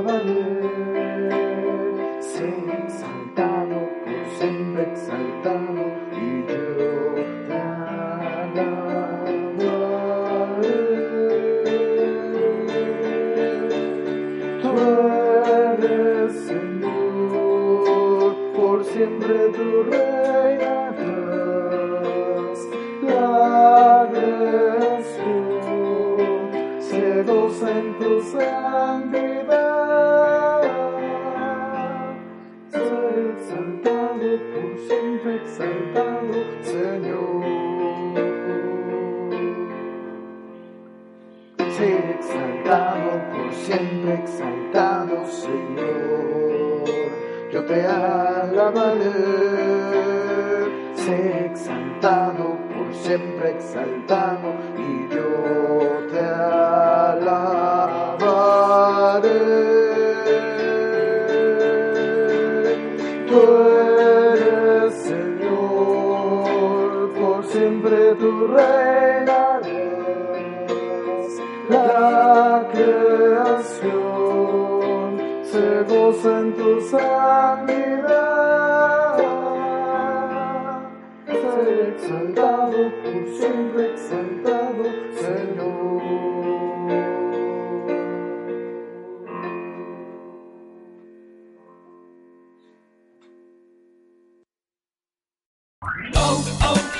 alabaré. Exaltado, por siempre exaltado, y yo te alabaré. Tú eres Señor, por siempre tu reina. exaltado, por siempre exaltado, Señor. Yo te alabaré, sé exaltado, por siempre exaltado, y yo te alabaré. Tú eres Señor, por siempre tu reina la creación se goza en tu santidad. Ser exaltado, por siempre exaltado, Señor. Oh, oh.